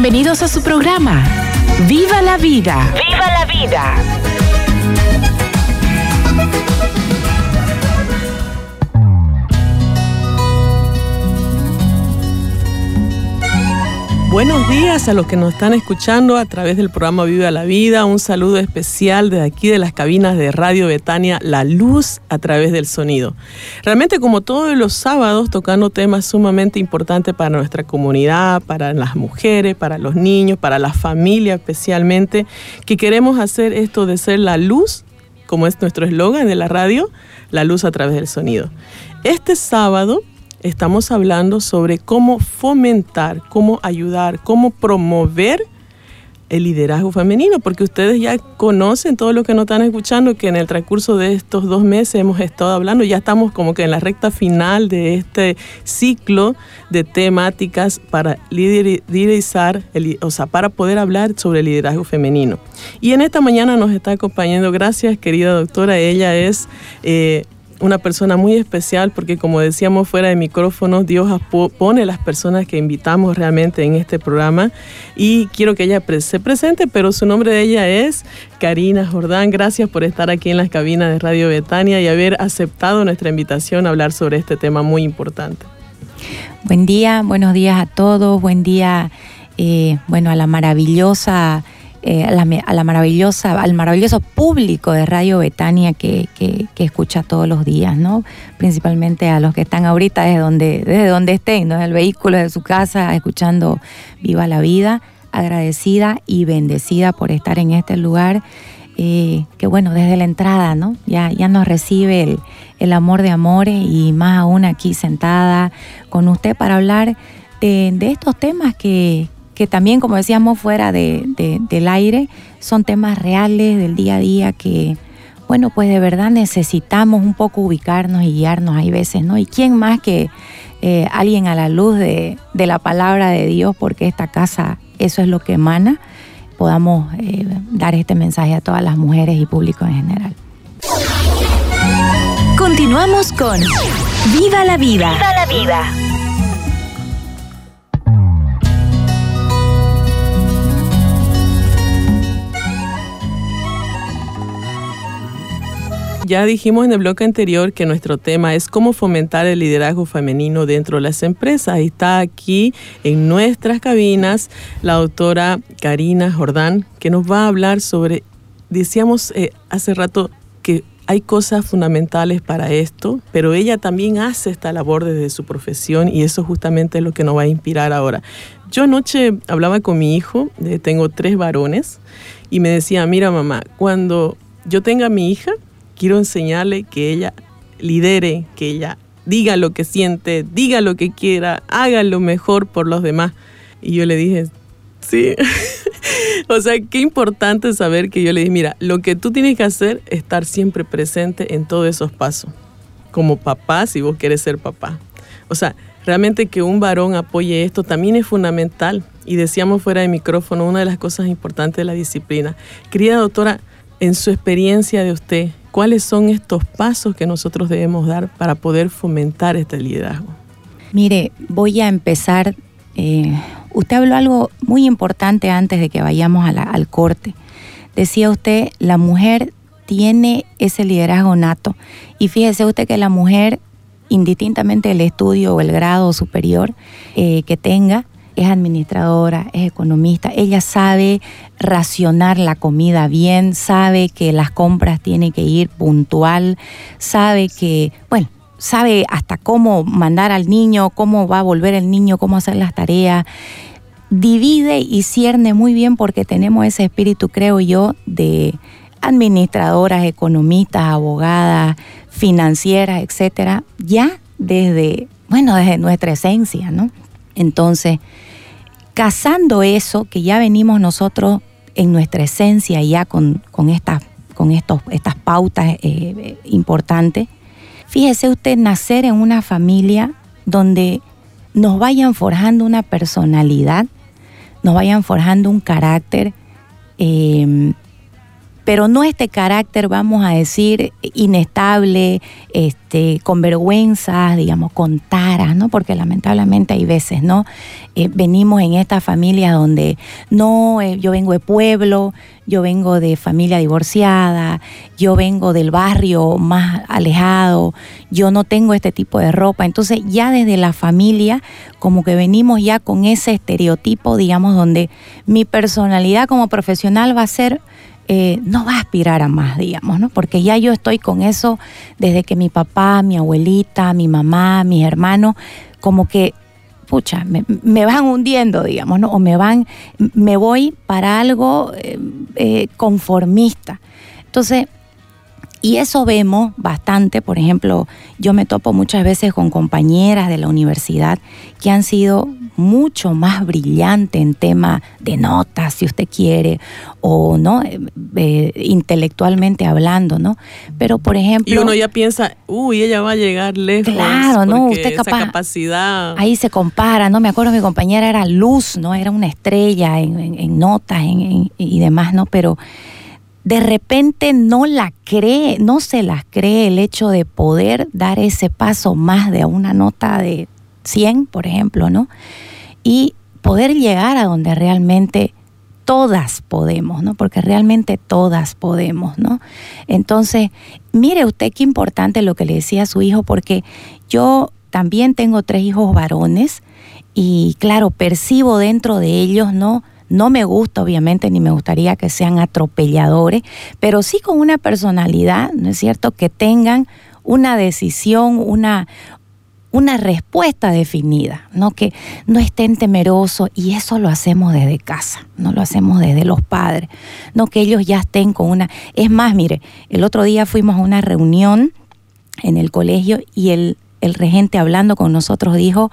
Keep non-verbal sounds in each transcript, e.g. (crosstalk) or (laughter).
Bienvenidos a su programa. ¡Viva la vida! ¡Viva la vida! Buenos días a los que nos están escuchando a través del programa Viva la Vida. Un saludo especial desde aquí de las cabinas de Radio Betania, La Luz a través del sonido. Realmente como todos los sábados tocando temas sumamente importantes para nuestra comunidad, para las mujeres, para los niños, para la familia especialmente, que queremos hacer esto de ser la luz, como es nuestro eslogan de la radio, la luz a través del sonido. Este sábado estamos hablando sobre cómo fomentar, cómo ayudar, cómo promover el liderazgo femenino, porque ustedes ya conocen todo lo que nos están escuchando, que en el transcurso de estos dos meses hemos estado hablando, ya estamos como que en la recta final de este ciclo de temáticas para liderizar, o sea, para poder hablar sobre el liderazgo femenino. Y en esta mañana nos está acompañando, gracias querida doctora, ella es... Eh, una persona muy especial porque como decíamos fuera de micrófono, Dios pone las personas que invitamos realmente en este programa y quiero que ella se presente, pero su nombre de ella es Karina Jordán. Gracias por estar aquí en las cabinas de Radio Betania y haber aceptado nuestra invitación a hablar sobre este tema muy importante. Buen día, buenos días a todos, buen día, eh, bueno, a la maravillosa eh, a, la, maravillosa, al maravilloso público de Radio Betania que, escucha todos los días, ¿no? Principalmente a los que están ahorita desde donde, desde donde estén, ¿no? el vehículo, de su casa, escuchando Viva la Vida, agradecida y bendecida por estar en este lugar. Eh, que bueno, desde la entrada, ¿no? Ya, ya nos recibe el, amor de amores y más aún aquí sentada con usted para hablar de estos temas que, que también, como decíamos, fuera de, del aire, son temas reales del día a día que, bueno, pues de verdad necesitamos un poco ubicarnos y guiarnos hay veces, ¿no? ¿Y quién más que eh, alguien a la luz de, la palabra de Dios, porque esta casa eso es lo que emana, podamos eh, dar este mensaje a todas las mujeres y público en general. Continuamos con Viva la vida. Viva la vida. Ya dijimos en el bloque anterior que nuestro tema es cómo fomentar el liderazgo femenino dentro de las empresas. Está aquí en nuestras cabinas la doctora Karina Jordán, que nos va a hablar sobre, decíamos eh, hace rato que hay cosas fundamentales para esto, pero ella también hace esta labor desde su profesión y eso justamente es lo que nos va a inspirar ahora. Yo anoche hablaba con mi hijo, eh, tengo tres varones, y me decía, mira mamá, cuando yo tenga mi hija, quiero enseñarle que ella lidere, que ella diga lo que siente, diga lo que quiera, haga lo mejor por los demás. Y yo le dije, sí. (laughs) o sea, qué importante saber que yo le dije, mira, lo que tú tienes que hacer es estar siempre presente en todos esos pasos, como papá, si vos quieres ser papá. O sea, realmente que un varón apoye esto también es fundamental. Y decíamos fuera de micrófono, una de las cosas importantes de la disciplina. Querida doctora, en su experiencia de usted, ¿cuáles son estos pasos que nosotros debemos dar para poder fomentar este liderazgo? Mire, voy a empezar. Eh, usted habló algo muy importante antes de que vayamos al corte. Decía usted, la mujer tiene ese liderazgo nato. Y fíjese usted que la mujer, indistintamente del estudio o el grado superior eh, que tenga, es administradora, es economista, ella sabe racionar la comida bien, sabe que las compras tienen que ir puntual, sabe que, bueno, sabe hasta cómo mandar al niño, cómo va a volver el niño, cómo hacer las tareas. Divide y cierne muy bien porque tenemos ese espíritu, creo yo, de administradoras, economistas, abogadas, financieras, etcétera, ya desde, bueno, desde nuestra esencia, ¿no? Entonces, casando eso, que ya venimos nosotros en nuestra esencia ya con, estas, con estos, estas pautas eh, importantes, fíjese usted nacer en una familia donde nos vayan forjando una personalidad, nos vayan forjando un carácter, eh, pero no este carácter, vamos a decir, inestable, este, con vergüenzas, digamos, con taras, ¿no? Porque lamentablemente hay veces, ¿no? Eh, venimos en esta familia donde no, eh, yo vengo de pueblo, yo vengo de familia divorciada, yo vengo del barrio más alejado, yo no tengo este tipo de ropa. Entonces ya desde la familia como que venimos ya con ese estereotipo, digamos, donde mi personalidad como profesional va a ser eh, no va a aspirar a más, digamos, ¿no? Porque ya yo estoy con eso desde que mi papá, mi abuelita, mi mamá, mis hermanos, como que, pucha, me, van hundiendo, digamos, ¿no? O me van, me voy para algo eh, eh, conformista. Entonces, y eso vemos bastante, por ejemplo, yo me topo muchas veces con compañeras de la universidad que han sido mucho más brillantes en tema de notas, si usted quiere, o no eh, eh, intelectualmente hablando, ¿no? Pero por ejemplo, y uno ya piensa, uy, ella va a llegar lejos. Claro, no, usted esa capacidad. Ahí se compara, ¿no? Me acuerdo mi compañera era luz, ¿no? Era una estrella en, notas y demás, ¿no? Pero de repente no la cree, no se las cree el hecho de poder dar ese paso más de una nota de 100, por ejemplo, ¿no? Y poder llegar a donde realmente todas podemos, ¿no? Porque realmente todas podemos, ¿no? Entonces, mire usted qué importante lo que le decía a su hijo, porque yo también tengo tres hijos varones y claro, percibo dentro de ellos, ¿no? No me gusta, obviamente, ni me gustaría que sean atropelladores, pero sí con una personalidad, ¿no es cierto?, que tengan una decisión, una, una respuesta definida, ¿no? Que no estén temerosos y eso lo hacemos desde casa, no lo hacemos desde los padres, no que ellos ya estén con una... Es más, mire, el otro día fuimos a una reunión en el colegio y el, el regente hablando con nosotros dijo,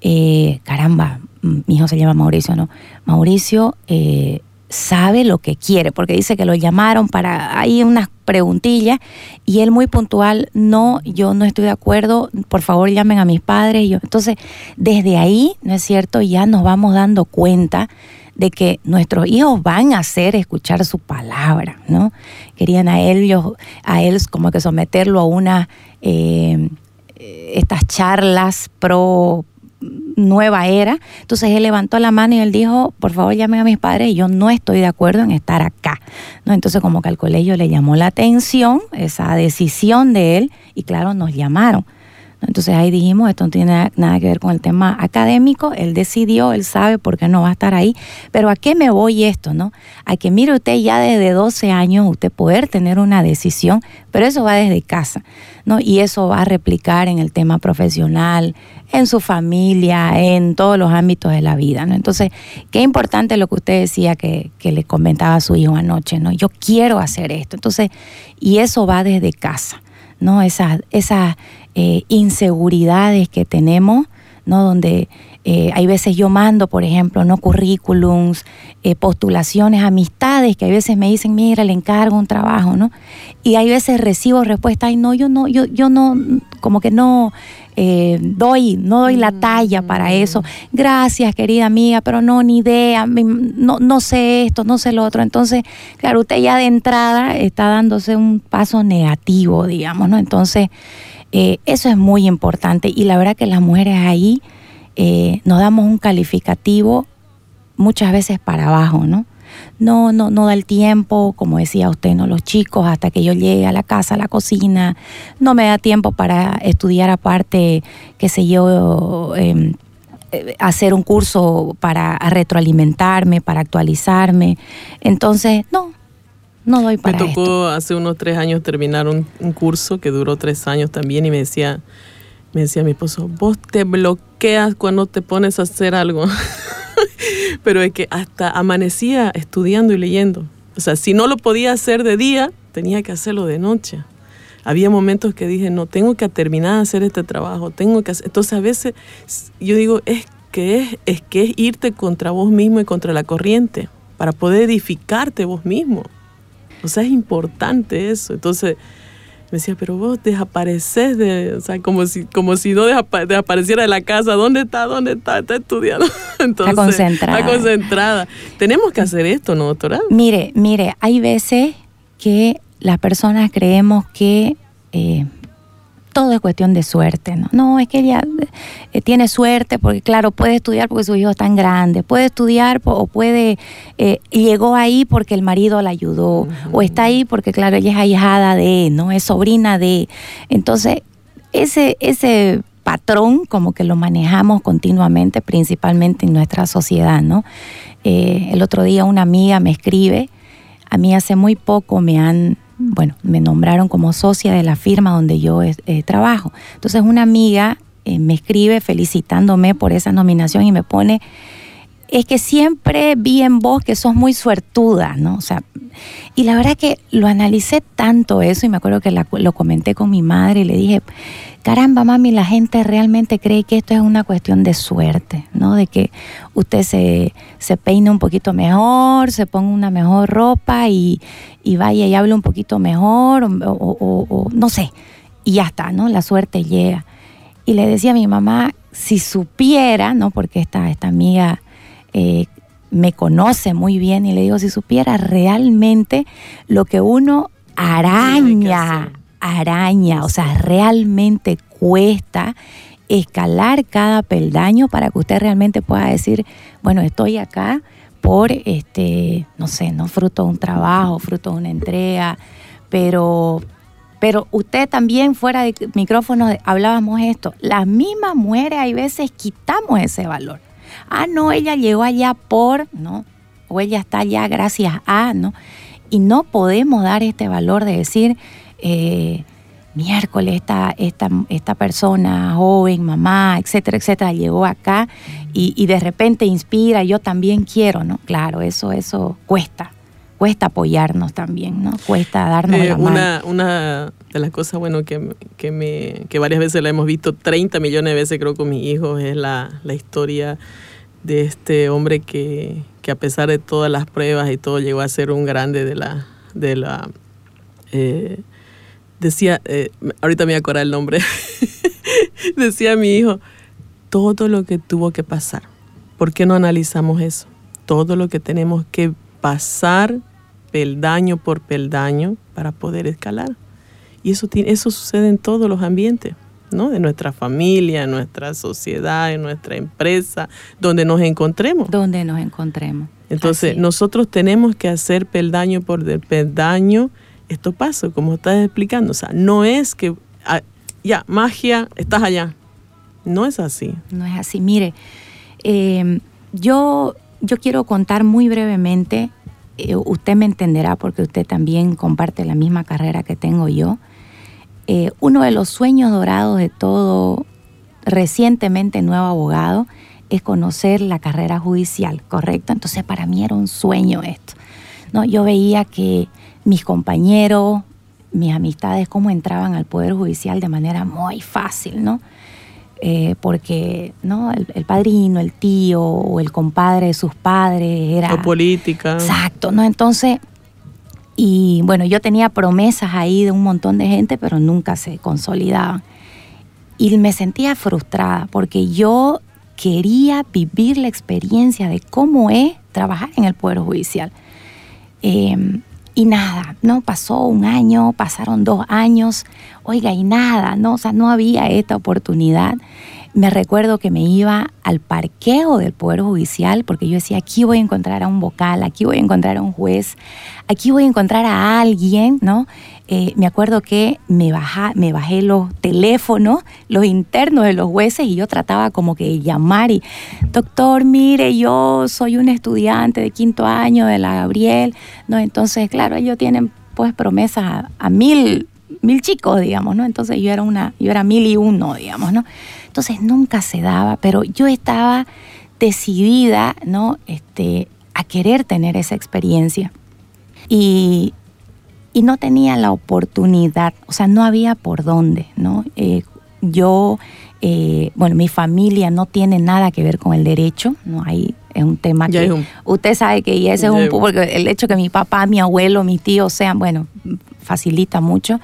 eh, caramba, mi hijo se llama Mauricio, ¿no? Mauricio eh, sabe lo que quiere, porque dice que lo llamaron para, hay unas preguntillas y él muy puntual, no, yo no estoy de acuerdo, por favor llamen a mis padres. Yo, entonces, desde ahí, ¿no es cierto? Ya nos vamos dando cuenta de que nuestros hijos van a hacer escuchar su palabra, ¿no? Querían a él, a él como que someterlo a una, eh, estas charlas pro nueva era. Entonces él levantó la mano y él dijo, por favor llamen a mis padres y yo no estoy de acuerdo en estar acá. ¿No? Entonces como que al colegio le llamó la atención esa decisión de él y claro, nos llamaron. Entonces ahí dijimos, esto no tiene nada que ver con el tema académico, él decidió, él sabe por qué no va a estar ahí, pero ¿a qué me voy esto, no? A que mire usted ya desde 12 años usted poder tener una decisión, pero eso va desde casa, ¿no? Y eso va a replicar en el tema profesional, en su familia, en todos los ámbitos de la vida, ¿no? Entonces, qué importante lo que usted decía que, que le comentaba a su hijo anoche, ¿no? Yo quiero hacer esto, entonces, y eso va desde casa. ¿no? Esas, esas eh, inseguridades que tenemos, ¿no? Donde eh, hay veces yo mando, por ejemplo, no currículums, eh, postulaciones, amistades, que hay veces me dicen, mira, le encargo un trabajo, ¿no? Y hay veces recibo respuesta, ay, no, yo no, yo, yo no, como que no doy, no doy la talla para mm. eso. Gracias, querida amiga, pero no, ni idea, no, no sé esto, no sé lo otro. Entonces, claro, usted ya de entrada está dándose un paso negativo, digamos, ¿no? Entonces, eh, eso es muy importante y la verdad que las mujeres ahí eh, nos damos un calificativo muchas veces para abajo, ¿no? No, no, no da el tiempo, como decía usted, ¿no? Los chicos, hasta que yo llegue a la casa, a la cocina, no me da tiempo para estudiar aparte, qué sé yo, em, eh, hacer un curso para retroalimentarme, para actualizarme. Entonces, no, no doy para Me tocó hace unos tres años terminar un, curso que duró tres años también y me decía, me decía mi esposo, vos te bloqueas cuando te pones a hacer algo. (laughs) Pero es que hasta amanecía estudiando y leyendo. O sea, si no lo podía hacer de día, tenía que hacerlo de noche. Había momentos que dije, no, tengo que terminar de hacer este trabajo, tengo que hacer. Entonces a veces yo digo, es que es, es que es irte contra vos mismo y contra la corriente para poder edificarte vos mismo. O sea, es importante eso. Entonces, me decía, pero vos desapareces de, o sea, como si, como si no desapareciera de la casa. ¿Dónde está? ¿Dónde está? Está estudiando. (laughs) Entonces, está concentrada. Está concentrada. Tenemos que hacer esto, ¿no, doctora? Mire, mire, hay veces que las personas creemos que eh, todo es cuestión de suerte, ¿no? No, es que ella eh, tiene suerte porque, claro, puede estudiar porque su hijo es tan grande, puede estudiar o puede, eh, llegó ahí porque el marido la ayudó, o está ahí porque, claro, ella es ahijada de, ¿no? Es sobrina de. Entonces, ese, ese patrón como que lo manejamos continuamente, principalmente en nuestra sociedad, ¿no? Eh, el otro día una amiga me escribe, a mí hace muy poco me han bueno, me nombraron como socia de la firma donde yo eh, trabajo. Entonces una amiga eh, me escribe felicitándome por esa nominación y me pone, es que siempre vi en vos que sos muy suertuda, ¿no? O sea, y la verdad que lo analicé tanto eso y me acuerdo que lo comenté con mi madre y le dije, caramba, mami, la gente realmente cree que esto es una cuestión de suerte, ¿no? De que usted se, se peine un poquito mejor, se ponga una mejor ropa y, vaya y hable un poquito mejor, o, no sé, y ya está, ¿no? La suerte llega. Y le decía a mi mamá, si supiera, ¿no? Porque esta, esta amiga eh, me conoce muy bien, y le digo, si supiera realmente lo que uno araña araña, o sea, realmente cuesta escalar cada peldaño para que usted realmente pueda decir, bueno, estoy acá por, este, no sé, no fruto de un trabajo, fruto de una entrega, pero, pero usted también fuera de micrófono hablábamos esto, las mismas mujeres hay veces quitamos ese valor. Ah, no, ella llegó allá por, ¿no? O ella está allá gracias a, ¿no? Y no podemos dar este valor de decir, eh, miércoles esta, esta, esta, persona joven, mamá, etcétera, etcétera, llegó acá y, de repente inspira, yo también quiero, ¿no? Claro, eso, eso cuesta, cuesta apoyarnos también, ¿no? Cuesta darnos eh, la una, mano. Una de las cosas, bueno, que, que, me, que varias veces la hemos visto, 30 millones de veces creo con mis hijos, es la, la historia de este hombre que, que a pesar de todas las pruebas y todo, llegó a ser un grande de la... De la eh, decía, eh, ahorita me voy a acordar el nombre, (laughs) decía mi hijo, todo lo que tuvo que pasar. ¿Por qué no analizamos eso? Todo lo que tenemos que pasar peldaño por peldaño para poder escalar. Y eso, tiene, eso sucede en todos los ambientes, ¿no? En nuestra familia, en nuestra sociedad, en nuestra empresa, donde nos encontremos. Donde nos encontremos. Entonces, nosotros tenemos que hacer peldaño por peldaño esto pasa, como estás explicando. O sea, no es que, ah, ya, magia, estás allá. No es así. No es así. Mire, em, yo, yo quiero contar muy brevemente, eh, usted me entenderá porque usted también comparte la misma carrera que tengo yo. Eh, uno de los sueños dorados de todo recientemente nuevo abogado es conocer la carrera judicial, ¿correcto? Entonces para mí era un sueño esto. ¿no? Yo veía que mis compañeros, mis amistades, cómo entraban al Poder Judicial de manera muy fácil, ¿no? Eh, porque ¿no? El, padrino, el tío o el compadre de sus padres era... O política. Exacto, ¿no? Entonces, y bueno, yo tenía promesas ahí de un montón de gente, pero nunca se consolidaban. Y me sentía frustrada porque yo quería vivir la experiencia de cómo es trabajar en el Poder Judicial. Eh, y nada, ¿no? Pasó un año, pasaron dos años, oiga, y nada, ¿no? O sea, no había esta oportunidad. Me recuerdo que me iba al parqueo del Poder Judicial porque yo decía, aquí voy a encontrar a un vocal, aquí voy a encontrar a un juez, aquí voy a encontrar a alguien, ¿no? Eh, me acuerdo que me, me bajé los teléfonos, los internos de los jueces y yo trataba como que llamar y, doctor, mire, yo soy un estudiante de quinto año de la Gabriel, ¿no? Entonces, claro, ellos tienen pues promesas a, mil, mil chicos, digamos, ¿no? Entonces yo era una, yo era mil y uno, digamos, ¿no? Entonces nunca se daba, pero yo estaba decidida, ¿no? Este, a querer tener esa experiencia. Y, no tenía la oportunidad, o sea, no había por dónde, ¿no? Eh, yo, eh, bueno, mi familia no tiene nada que ver con el derecho, no hay, es un tema que un- usted sabe que y ese es Ya un es un- porque el hecho que mi papá, mi abuelo, mis tíos sean, bueno, facilita mucho.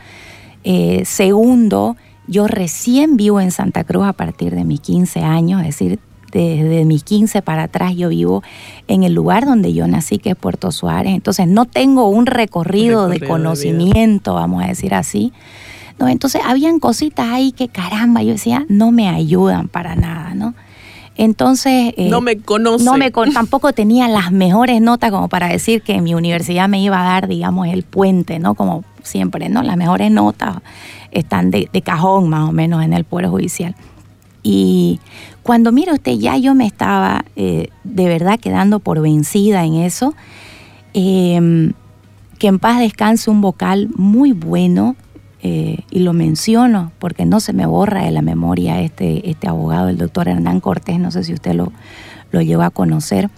Eh, segundo, yo recién vivo en Santa Cruz a partir de mis 15 años, es decir, desde mis 15 para atrás yo vivo en el lugar donde yo nací, que es Puerto Suárez. Entonces no tengo un recorrido, Recorrido de conocimiento, vamos a decir así. No, entonces habían cositas ahí que caramba, yo decía, no me ayudan para nada, ¿no? Entonces... eh, no me conoce. no me tampoco tenía las mejores notas como para decir que mi universidad me iba a dar, digamos, el puente, ¿no? Como siempre, ¿no? Las mejores notas están de, de cajón más o menos en el Poder Judicial. Y cuando mire usted, ya yo me estaba eh, de verdad quedando por vencida en eso. Eh, que en paz descanse un vocal muy bueno, eh, y lo menciono porque no se me borra de la memoria este, este abogado, el doctor Hernán Cortés, no sé si usted lo, lo llegó a conocer.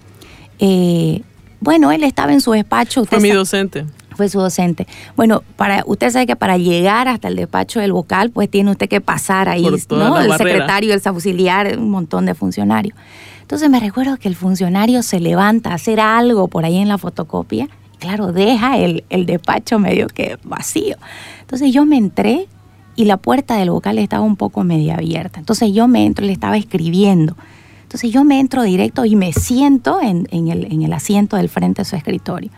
Eh, bueno, él estaba en su despacho. usted Fue mi docente. Fue su docente. Bueno, para usted sabe que para llegar hasta el despacho del vocal, pues tiene usted que pasar ahí, ¿no? El barrera. secretario, el auxiliar, un montón de funcionarios. Entonces me recuerdo que el funcionario se levanta a hacer algo por ahí en la fotocopia. Claro, deja el, el despacho medio que vacío. Entonces yo me entré y la puerta del vocal estaba un poco media abierta. Entonces yo me entro, le estaba escribiendo. Entonces yo me entro directo y me siento en, en el, en el asiento del frente de su escritorio.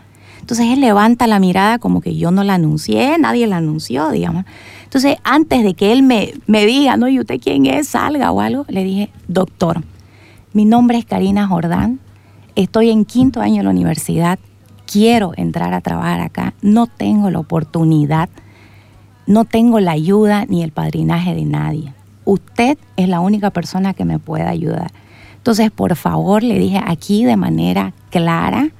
Entonces él levanta la mirada como que yo no la anuncié, nadie la anunció, digamos. Entonces antes de que él me, me diga, no, ¿y usted quién es? Salga o algo, le dije, doctor, mi nombre es Karina Jordán, estoy en quinto año de la universidad, quiero entrar a trabajar acá, no tengo la oportunidad, no tengo la ayuda ni el padrinaje de nadie. Usted es la única persona que me puede ayudar. Entonces, por favor, le dije aquí de manera clara,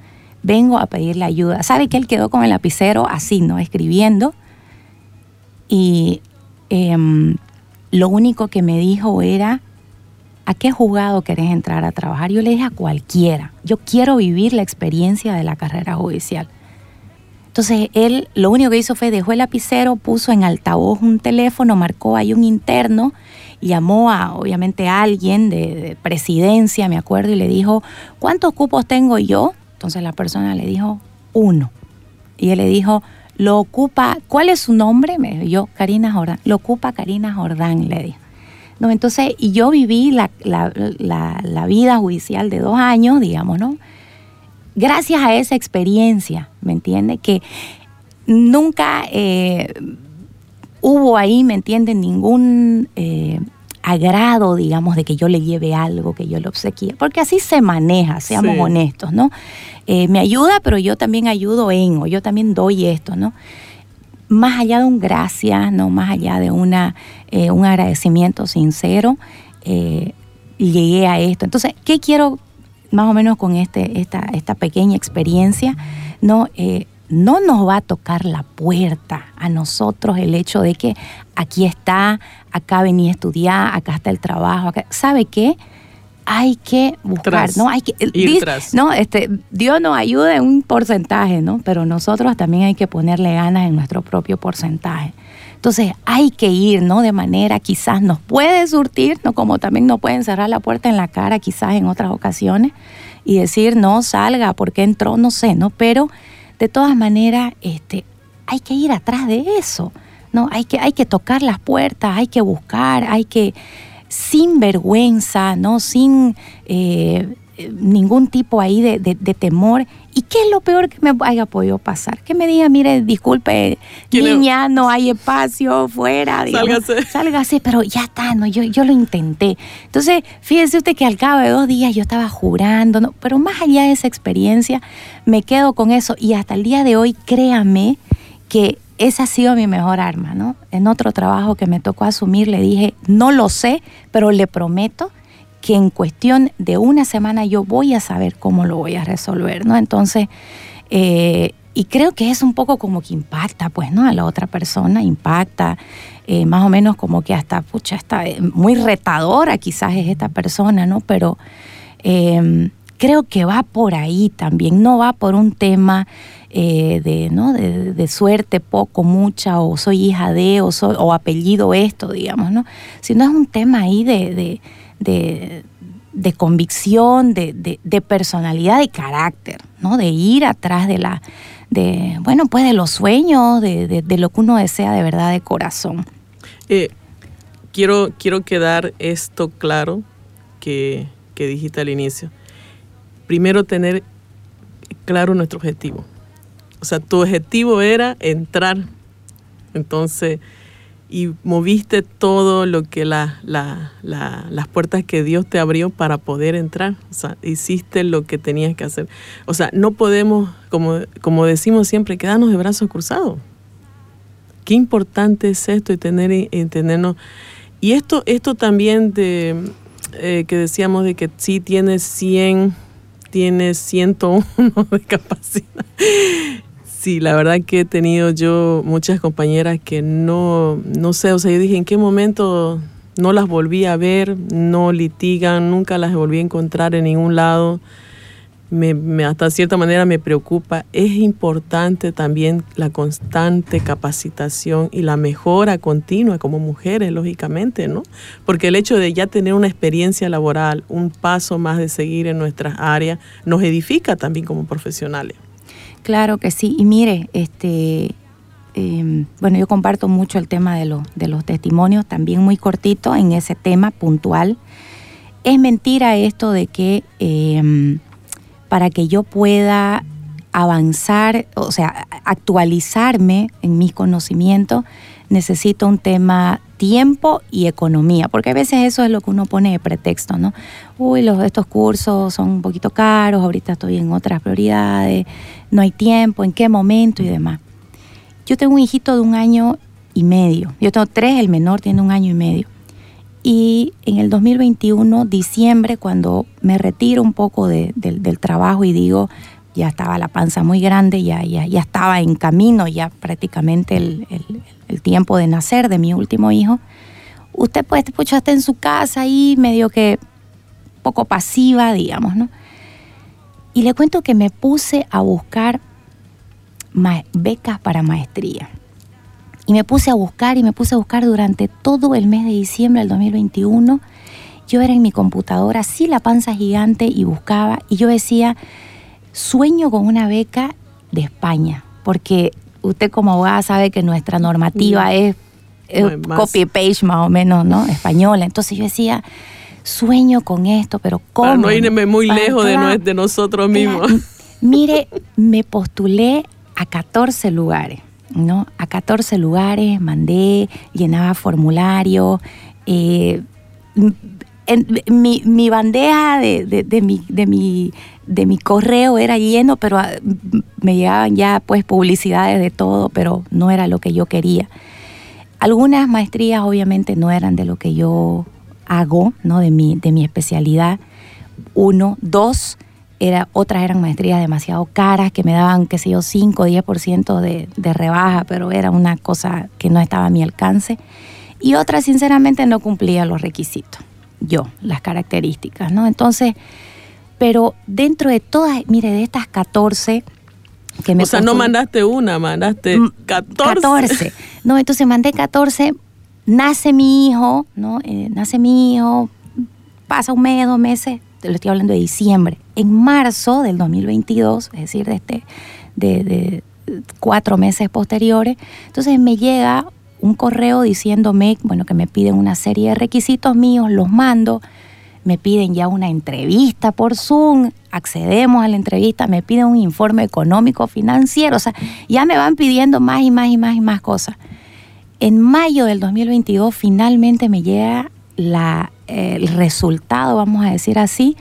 vengo a pedirle ayuda. ¿Sabe que él quedó con el lapicero así, ¿no? Escribiendo. Y em, lo único que me dijo era, ¿a qué juzgado querés entrar a trabajar? Yo le dije a cualquiera. Yo quiero vivir la experiencia de la carrera judicial. Entonces él lo único que hizo fue dejó el lapicero, puso en altavoz un teléfono, marcó ahí un interno, llamó a obviamente a alguien de, de presidencia, me acuerdo, y le dijo, ¿cuántos cupos tengo yo? Entonces la persona le dijo, uno. Y él le dijo, lo ocupa, ¿cuál es su nombre? Me dijo, yo, Karina Jordán, lo ocupa Karina Jordán, le dijo. No, entonces, y yo viví la, la- la- la vida judicial de dos años, digamos, ¿no? Gracias a esa experiencia, ¿me entiende? Que nunca eh, hubo ahí, ¿me entiende? Ningún eh, agrado, digamos, de que yo le lleve algo, que yo le obsequie, porque así se maneja, seamos Sí. honestos, ¿no? Eh, me ayuda, pero yo también ayudo en, o yo también doy esto, ¿no? Más allá de un gracias, ¿no? Más allá de una, eh, un agradecimiento sincero, eh, llegué a esto. Entonces, ¿qué quiero más o menos con este, esta, esta pequeña experiencia? No, no nos va a tocar la puerta a nosotros el hecho de que aquí está, acá venía a estudiar, acá está el trabajo, acá- ¿sabe qué? Hay que buscar, Tras, ¿no? Hay que ir tras. no, este, Dios nos ayuda en un porcentaje, ¿no? Pero nosotros también hay que ponerle ganas en nuestro propio porcentaje. Entonces hay que ir, ¿no? De manera quizás nos puede surtir, ¿no? Como también nos pueden cerrar la puerta en la cara quizás en otras ocasiones y decir, no, salga, porque entró, no sé, ¿no? Pero de todas maneras, este, hay que ir atrás de eso, ¿no? Hay que, hay que tocar las puertas, hay que buscar, hay que, sin vergüenza, ¿no? Sin eh, eh, ningún tipo ahí de, de- de temor. ¿Y qué es lo peor que me haya podido pasar? Que me diga, mire, disculpe, ¿Quién le- niña, no hay espacio fuera. digamos. Sálgase. Sálgase, pero ya está, ¿no? Yo, yo lo intenté. Entonces, fíjese usted que al cabo de dos días yo estaba jurando, ¿no? Pero más allá de esa experiencia, me quedo con eso. Y hasta el día de hoy, créame que esa ha sido mi mejor arma, ¿no? En otro trabajo que me tocó asumir, le dije, no lo sé, pero le prometo que en cuestión de una semana yo voy a saber cómo lo voy a resolver, ¿no? Entonces, eh, y creo que es un poco como que impacta, pues, ¿no? A la otra persona, impacta, eh, más o menos como que hasta, pucha, está eh, muy retadora quizás es esta persona, ¿no? Pero eh, creo que va por ahí también, no va por un tema de, ¿no? De, suerte, poco, mucha, o soy hija de, o, soy, o apellido esto, digamos, ¿no? Sino es un tema ahí de convicción, de, personalidad y carácter, ¿no? De ir atrás de la, de, bueno, pues de los sueños, de, lo que uno desea de verdad de corazón. Eh, quiero, quiero quedar esto claro que, que dijiste al inicio. Primero tener claro nuestro objetivo. O sea, tu objetivo era entrar. Entonces, y moviste todo lo que la, las puertas que Dios te abrió para poder entrar. O sea, hiciste lo que tenías que hacer. O sea, no podemos, como, como decimos siempre, quedarnos de brazos cruzados. Qué importante es esto y tener entendernos. Y esto, esto también de eh, que decíamos de que sí tienes 100, tienes 101 de capacidad. Sí, la verdad que he tenido yo muchas compañeras que no, no sé, o sea, yo dije, ¿en qué momento no las volví a ver? No litigan, nunca las volví a encontrar en ningún lado. Me, hasta cierta manera me preocupa. Es importante también la constante capacitación y la mejora continua como mujeres, lógicamente, ¿no? Porque el hecho de ya tener una experiencia laboral, un paso más de seguir en nuestras áreas, nos edifica también como profesionales. Claro que sí. Y mire, este, em, bueno, yo comparto mucho el tema de, de los testimonios, también muy cortito en ese tema puntual. Es mentira esto de que em, para que yo pueda avanzar, o sea, actualizarme en mis conocimientos, necesito un tema tiempo y economía, porque a veces eso es lo que uno pone de pretexto, ¿no? Uy, estos cursos son un poquito caros, ahorita estoy en otras prioridades, no hay tiempo, en qué momento y demás. Yo tengo un hijito de un año y medio, yo tengo tres, el menor tiene un año y medio. Y en el 2021, diciembre, cuando me retiro un poco del trabajo y digo, ya estaba la panza muy grande, ya, ya, ya estaba en camino, ya prácticamente el, el, tiempo de nacer de mi último hijo. Usted pues, pues está en su casa ahí medio que poco pasiva, digamos, ¿no? Y le cuento que me puse a buscar becas para maestría. Y me puse a buscar y me puse a buscar durante todo el mes de diciembre del 2021. Yo era en mi computadora, así la panza gigante y buscaba y yo decía, sueño con una beca de España, porque usted como abogada sabe que nuestra normativa es, copy-page más o menos, ¿no? Española. Entonces yo decía, sueño con esto, pero ¿cómo? Para no irme muy lejos de, nosotros mismos. Mire, me postulé a 14 lugares, ¿no? A 14 lugares, mandé, llenaba formulario, eh, mi, mi, bandeja de, de, mi, de, mi, de mi correo era lleno, pero ah, me llegaban ya pues publicidades de todo, pero no era lo que yo quería. Algunas maestrías obviamente no eran de lo que yo hago, ¿no? de, mi, de mi especialidad. Uno, dos, era, otras eran maestrías demasiado caras que me daban, qué sé yo, 5 o 10% de, de rebaja, pero era una cosa que no estaba a mi alcance. Y otras, sinceramente, no cumplía los requisitos yo, las características, ¿no? Entonces, pero dentro de todas, mire, de estas 14 que me... O sea, no mandaste una, mandaste 14. Mm, 14. No, entonces mandé 14, nace mi hijo, ¿no? Eh, nace mi hijo, pasa un mes, dos meses, te lo estoy hablando de diciembre. En marzo del 2022, es decir, de, este, de, de cuatro meses posteriores, entonces me llega un correo diciéndome, bueno, que me piden una serie de requisitos míos, los mando, me piden ya una entrevista por Zoom, accedemos a la entrevista, me piden un informe económico financiero, o sea, ya me van pidiendo más y más y más y más cosas. En mayo del 2022 finalmente me llega la, el resultado, vamos a decir así,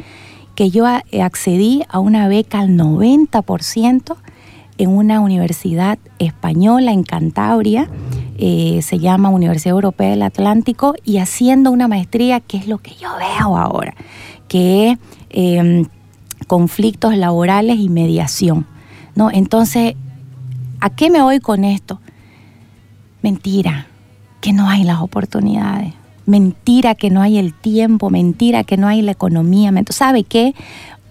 que yo accedí a una beca al 90% en una universidad española en Cantabria, eh, se llama Universidad Europea del Atlántico, y haciendo una maestría que es lo que yo veo ahora, que es em, conflictos laborales y mediación. ¿no? Entonces, ¿a qué me voy con esto? Mentira, que no hay las oportunidades. Mentira que no hay el tiempo, mentira que no hay la economía. ¿Sabe qué?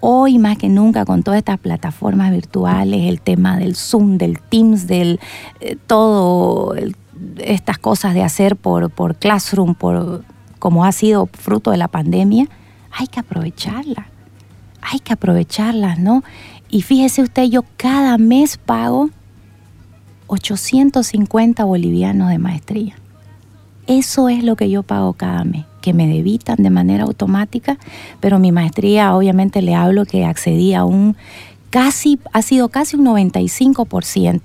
hoy más que nunca con todas estas plataformas virtuales, el tema del Zoom, del Teams, del eh, todo estas cosas de hacer por, por Classroom, por como ha sido fruto de la pandemia, hay que aprovecharla. Hay que aprovecharlas, ¿no? Y fíjese usted, yo cada mes pago 850 bolivianos de maestría. Eso es lo que yo pago cada mes, que me debitan de manera automática, pero mi maestría obviamente le hablo que accedí a un casi, ha sido casi un 95%.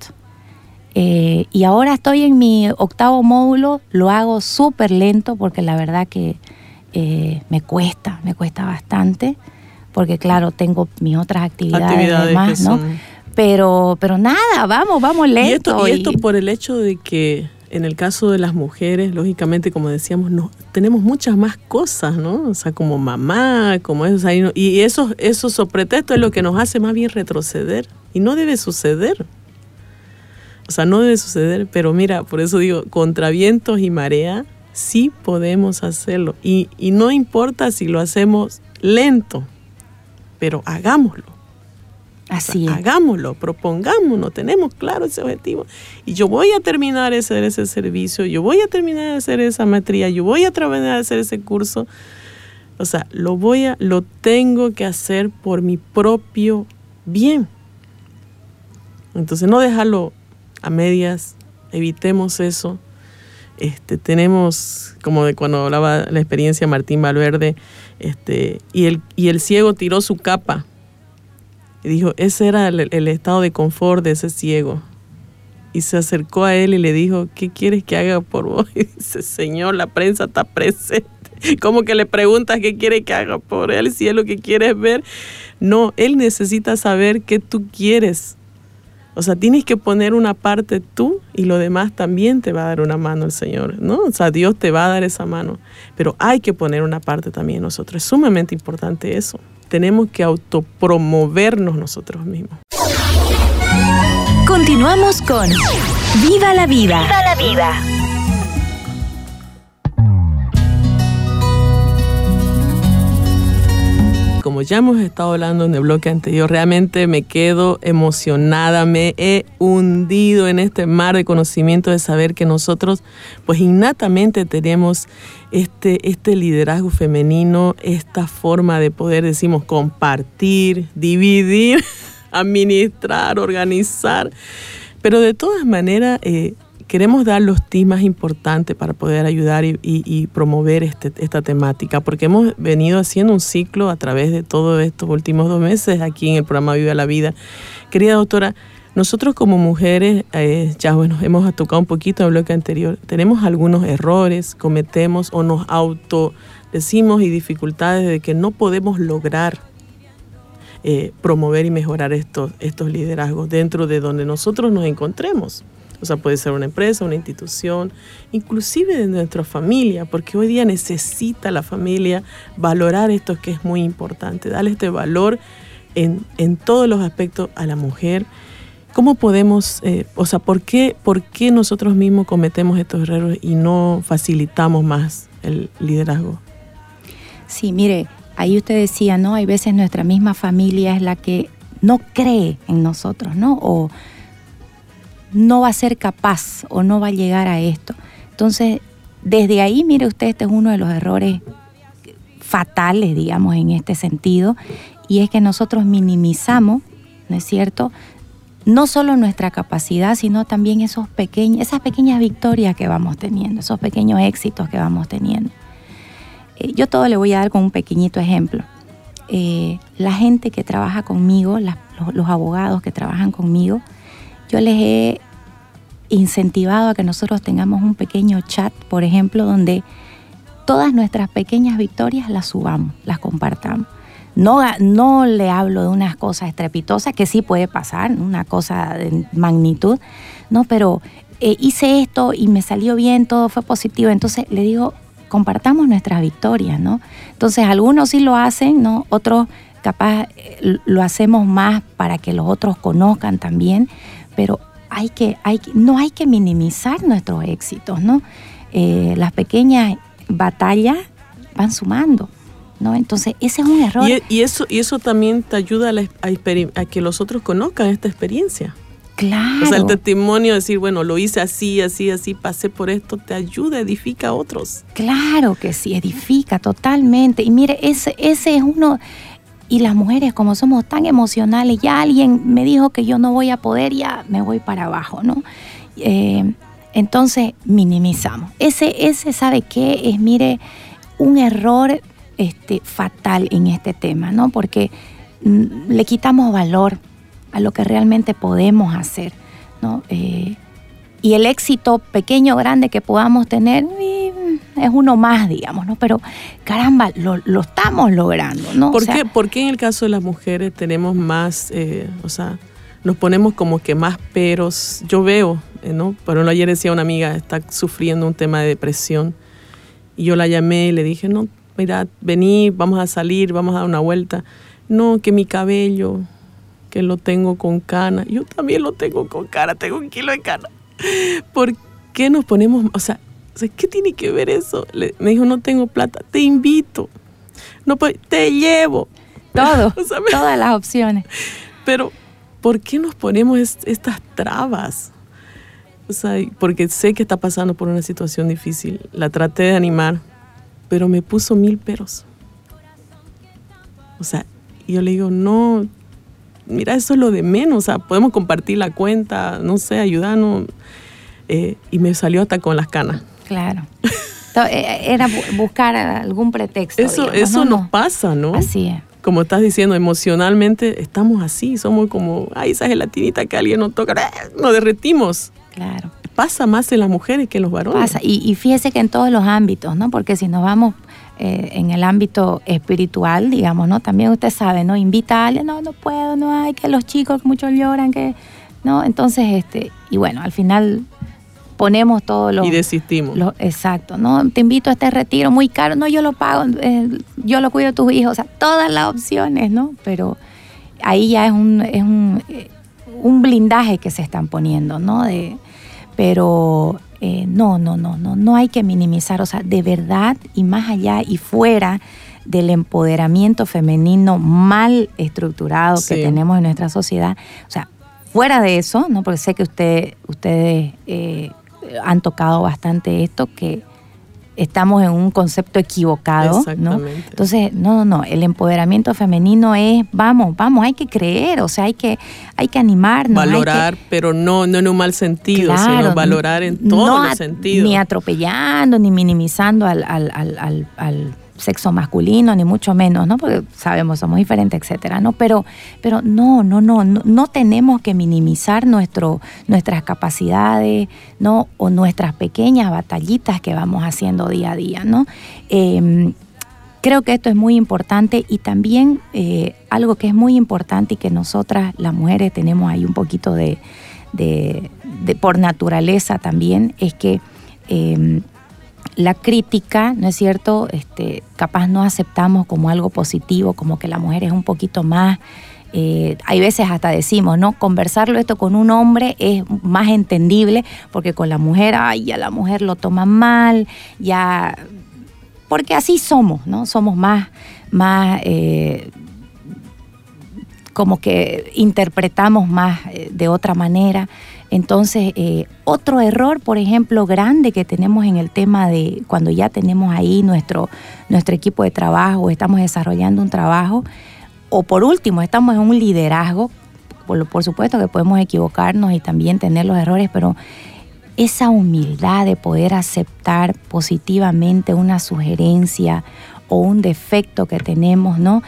Eh, y ahora estoy en mi octavo módulo, lo hago súper lento porque la verdad que eh, me cuesta, me cuesta bastante, porque claro, tengo mis otras actividades, además, ¿no? Pero, pero nada, vamos, vamos lento. Y esto, y esto por el hecho de que en el caso de las mujeres, lógicamente, como decíamos, no, tenemos muchas más cosas, ¿no? O sea, como mamá, como eso. y eso, eso sobre pretexto es lo que nos hace más bien retroceder. Y no debe suceder. O sea, no debe suceder, pero mira, por eso digo, contra vientos y marea, sí podemos hacerlo. Y, y no importa si lo hacemos lento, pero hagámoslo. Así es. Hagámoslo, propongámonos, tenemos claro ese objetivo. Y yo voy a terminar ese, ese servicio, yo voy a terminar de hacer esa maestría, yo voy a terminar de hacer ese curso. O sea, lo voy a, lo tengo que hacer por mi propio bien. Entonces no dejarlo a medias, evitemos eso. Este, tenemos, como de cuando hablaba la experiencia Martín Valverde, este, y, el, y el ciego tiró su capa y dijo, ese era el, estado de confort de ese ciego. Y se acercó a él y le dijo, ¿qué quieres que haga por vos? (laughs) Y dice, Señor, la prensa está presente. (laughs) Como que le preguntas qué quiere que haga por él, si es lo que quieres ver. No, él necesita saber qué tú quieres. O sea, tienes que poner una parte tú y lo demás también te va a dar una mano el Señor, ¿no? O sea, Dios te va a dar esa mano, pero hay que poner una parte también nosotros. Es sumamente importante eso tenemos que autopromovernos nosotros mismos. Continuamos con Viva la vida. Viva la vida. Como ya hemos estado hablando en el bloque anterior, realmente me quedo emocionada, me he hundido en este mar de conocimiento de saber que nosotros, pues innatamente tenemos este, este liderazgo femenino, esta forma de poder, decimos, compartir, dividir, (laughs) administrar, organizar. Pero de todas maneras, eh, queremos dar los tips más importantes para poder ayudar y, promover este, esta temática, porque hemos venido haciendo un ciclo a través de todos estos últimos dos meses aquí en el programa Viva la Vida. Querida doctora, nosotros como mujeres, eh, ya bueno, hemos tocado un poquito en el bloque anterior, tenemos algunos errores, cometemos o nos auto decimos y dificultades de que no podemos lograr eh, promover y mejorar estos, estos liderazgos dentro de donde nosotros nos encontremos. O sea, puede ser una empresa, una institución, inclusive de nuestra familia, porque hoy día necesita la familia valorar esto que es muy importante, darle este valor en, todos los aspectos a la mujer. ¿Cómo podemos, eh, o sea, ¿por qué, por qué nosotros mismos cometemos estos errores y no facilitamos más el liderazgo? Sí, mire, ahí usted decía, ¿no? Hay veces nuestra misma familia es la que no cree en nosotros, ¿no? O no va a ser capaz o no va a llegar a esto. Entonces, desde ahí, mire usted, este es uno de los errores fatales, digamos, en este sentido, y es que nosotros minimizamos, ¿no es cierto? No solo nuestra capacidad, sino también esos pequeños, esas pequeñas victorias que vamos teniendo, esos pequeños éxitos que vamos teniendo. Eh, yo todo le voy a dar con un pequeñito ejemplo. Eh, la gente que trabaja conmigo, los abogados que trabajan conmigo, yo les he incentivado a que nosotros tengamos un pequeño chat, por ejemplo, donde todas nuestras pequeñas victorias las subamos, las compartamos. No, no le hablo de unas cosas estrepitosas, que sí puede pasar, una cosa de magnitud, no, pero eh, hice esto y me salió bien, todo fue positivo. Entonces le digo, compartamos nuestras victorias, ¿no? Entonces algunos sí lo hacen, ¿no? Otros capaz eh, lo hacemos más para que los otros conozcan también, pero hay que, hay, no hay que minimizar nuestros éxitos, ¿no? Eh, las pequeñas batallas van sumando. ¿no? Entonces, ese es un error. Y, y eso, y eso también te ayuda a, la- a que los otros conozcan esta experiencia. claro. O sea, el testimonio, decir, bueno, lo hice así, así, así, pasé por esto, te ayuda, edifica a otros. Claro que sí, edifica totalmente. Y mire, ese, ese es uno, y las mujeres como somos tan emocionales, ya alguien me dijo que yo no voy a poder, ya me voy para abajo, ¿no? Eh, entonces minimizamos. Ese, ese, ¿sabe qué? Es, mire, un error este, fatal en este tema, ¿no? Porque mm, le quitamos valor a lo que realmente podemos hacer, ¿no? Eh, y el éxito pequeño o grande que podamos tener es uno más, digamos, ¿no? Pero caramba, lo, lo estamos logrando, ¿no? O ¿Por, sea, qué, por qué en el caso de las mujeres tenemos más, eh, o sea, nos ponemos como que más peros? Yo veo, eh, ¿no? Por ejemplo, ayer decía una amiga, está sufriendo un tema de depresión, y yo la llamé y le dije, no, mira, vení, vamos a salir, vamos a dar una vuelta. No, que mi cabello, que lo tengo con cana. Yo también lo tengo con cana, tengo un kilo de cana. ¿Por qué nos ponemos, o sea, o sea, ¿qué tiene que ver eso? Le- me dijo, no tengo plata, te invito. No, puedo- te llevo. todo, (laughs) O sea, me- todas las opciones. Pero, ¿por qué nos ponemos es- estas trabas? O sea, porque sé que está pasando por una situación difícil. La traté de animar, pero me puso mil peros. O sea, yo le digo, no, mira, eso es lo de menos. O sea, podemos compartir la cuenta, no sé, ayudarnos. Eh, y me salió hasta con las canas. Claro. To- eh, Era bu- buscar algún pretexto. Eso, digamos, eso ¿no? nos No. pasa, ¿no? Así es. como estás diciendo, emocionalmente estamos así, somos como, ay, esa gelatinita que alguien nos toca, ¡ah! nos derretimos. Claro. Pasa más en las mujeres que en los varones. Pasa. Y, y fíjese que en todos los ámbitos, ¿no? Porque si nos vamos eh, en el ámbito espiritual, digamos, ¿no? También usted sabe, ¿no? Invita a alguien, no, no puedo, no hay, que los chicos muchos lloran, que, ¿no? Entonces, este, y bueno, al final ponemos todos los... y desistimos. Exacto, ¿no? Te invito a este retiro muy caro, no, yo lo pago, eh, yo lo cuido de tus hijos, o sea, todas las opciones, ¿no? Pero ahí ya es un, es un, eh, un blindaje que se están poniendo, ¿no? De, pero eh, no, no, no, no, no hay que minimizar, o sea, de verdad y más allá y fuera del empoderamiento femenino mal estructurado que tenemos en nuestra sociedad, o sea, fuera de eso, ¿no? Porque sé que usted, ustedes eh, han tocado bastante esto, que estamos en un concepto equivocado, ¿no? Entonces, no, no, no, el empoderamiento femenino es, vamos, vamos, hay que creer, o sea, hay que, hay que animarnos. hay que- valorar, pero no, no en un mal sentido, Claro, sino valorar en todos no los sentidos. Ni atropellando, ni minimizando al, al- al- al- al sexo masculino, ni mucho menos, ¿no? Porque sabemos, somos diferentes, etcétera, ¿no? Pero, pero no, no, no, no, no tenemos que minimizar nuestro, nuestras capacidades, ¿no? O nuestras pequeñas batallitas que vamos haciendo día a día, ¿no? Em, Creo que esto es muy importante y también eh, algo que es muy importante y que nosotras las mujeres tenemos ahí un poquito de, de- por naturaleza también es que eh, la crítica, ¿no es cierto? Este, capaz no aceptamos como algo positivo, como que la mujer es un poquito más, eh, hay veces hasta decimos, ¿no? Conversarlo esto con un hombre es más entendible, porque con la mujer, ay, ya la mujer lo toma mal, ya porque así somos, ¿no? Somos más, más eh, como que interpretamos más eh, de otra manera. Entonces, eh, otro error, por ejemplo, grande que tenemos en el tema de cuando ya tenemos ahí nuestro, nuestro equipo de trabajo, estamos desarrollando un trabajo, o por último, estamos en un liderazgo, por, por supuesto que podemos equivocarnos y también tener los errores, pero esa humildad de poder aceptar positivamente una sugerencia o un defecto que tenemos, ¿no?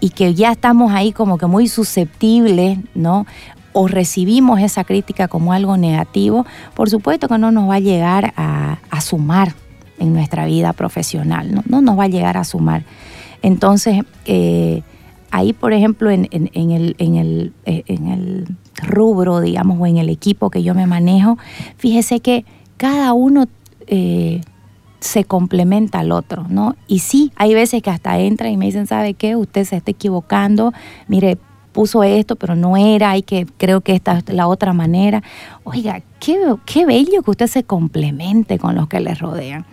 Y que ya estamos ahí como que muy susceptibles, ¿no? O recibimos esa crítica como algo negativo, por supuesto que no nos va a llegar a, sumar en nuestra vida profesional, ¿no? No nos va a llegar a sumar. Entonces, eh, ahí, por ejemplo, en, eh, el rubro, digamos, o en el equipo que yo me manejo, fíjese que cada uno eh, se complementa al otro, ¿no? Y sí, hay veces que hasta entran y me dicen, ¿sabe qué? Usted se está equivocando, mire, puso esto, pero no era, hay que, creo que esta es la otra manera. Oiga, qué, qué bello que usted se complemente con los que le rodean.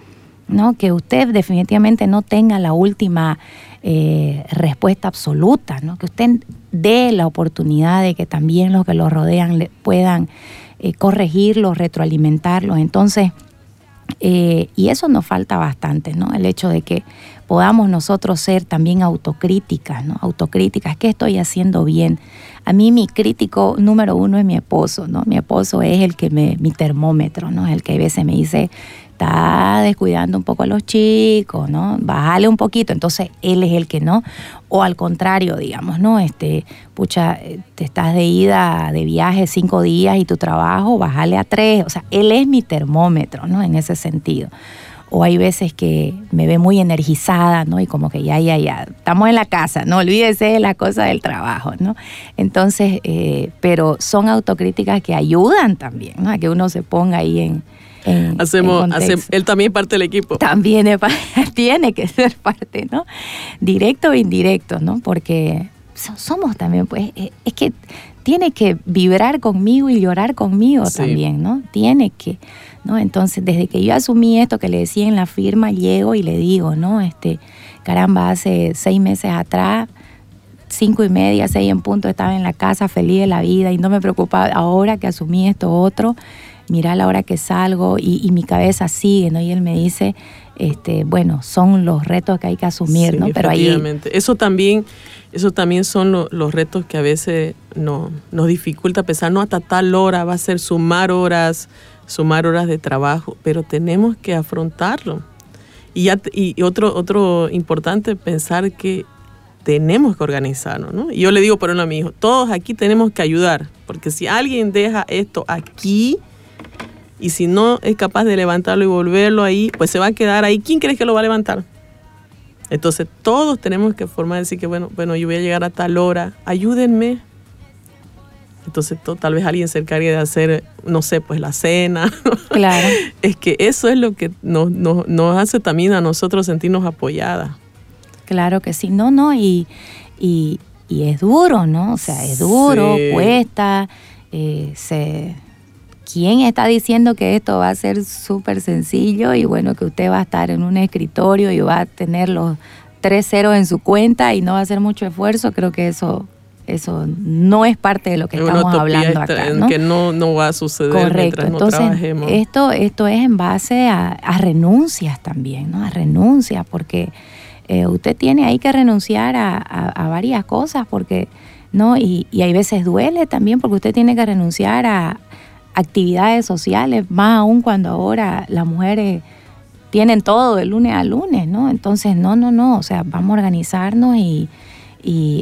¿no? Que usted definitivamente no tenga la última eh, respuesta absoluta, ¿no? Que usted dé la oportunidad de que también los que lo rodean le puedan eh, corregirlos, retroalimentarlos. Entonces, eh, y eso nos falta bastante, ¿no? El hecho de que podamos nosotros ser también autocríticas, ¿no? Autocríticas, ¿qué estoy haciendo bien? A mí mi crítico número uno es mi esposo, ¿no? Mi esposo es el que me, mi termómetro, ¿no? El que a veces me dice, está descuidando un poco a los chicos, ¿no? Bájale un poquito, entonces él es el que no. O al contrario, digamos, ¿no? Este, pucha, eh, te estás de ida de viaje cinco días y tu trabajo, bájale a tres. O sea, él es mi termómetro, ¿no? En ese sentido. O hay veces que me ve muy energizada, ¿no? Y como que ya, ya, ya, estamos en la casa, no olvídese de la cosa del trabajo, ¿no? Entonces, eh, pero son autocríticas que ayudan también, ¿no? A que uno se ponga ahí en, hacemos, él también es parte del equipo. También (laughs) tiene que ser parte, ¿no? Directo o indirecto, ¿no? Porque somos también, pues, eh, es que tiene que vibrar conmigo y llorar conmigo también, ¿no? Tiene que, ¿no? Entonces, desde que yo asumí esto que le decía en la firma, llego y le digo, ¿no? Este, caramba, hace seis meses atrás, cinco y media, seis en punto, estaba en la casa feliz de la vida y no me preocupaba ahora que asumí esto otro mira la hora que salgo y, mi cabeza sigue, ¿no? Y él me dice, este, bueno, son los retos que hay que asumir, ¿no? Pero ahí... Eso también, eso también son los retos que a veces no, nos dificulta pensar, no, hasta tal hora va a ser sumar horas, sumar horas de trabajo, pero tenemos que afrontarlo. Y, ya, y otro, otro importante, pensar que tenemos que organizarnos, ¿no? Y yo le digo por uno a mi hijo, todos aquí tenemos que ayudar, porque si alguien deja esto aquí, y si no es capaz de levantarlo y volverlo ahí, pues se va a quedar ahí. ¿Quién crees que lo va a levantar? Entonces todos tenemos que formar, decir que bueno, bueno, yo voy a llegar a tal hora, ayúdenme. Entonces tal vez alguien se encargue de hacer, no sé, pues la cena. (laughs) Claro. es que eso es lo que nos, nos, hace también a nosotros sentirnos apoyadas. Claro que sí, no, no, y, y, es duro, ¿no? O sea, es duro, cuesta, eh, se ¿quién está diciendo que esto va a ser súper sencillo y bueno, que usted va a estar en un escritorio y va a tener los tres ceros en su cuenta y no va a hacer mucho esfuerzo? Creo que eso eso no es parte de lo que estamos hablando acá. ¿no? Que no, no va a suceder Correcto. Entonces, Esto, esto es en base a, renuncias también, ¿no? A renuncias, porque eh, usted tiene ahí que renunciar a, varias cosas, porque, ¿no? Y, y hay veces duele también porque usted tiene que renunciar a, actividades sociales, más aún cuando ahora las mujeres tienen todo de lunes a lunes, ¿no? Entonces, no, no, no, o sea, vamos a organizarnos y,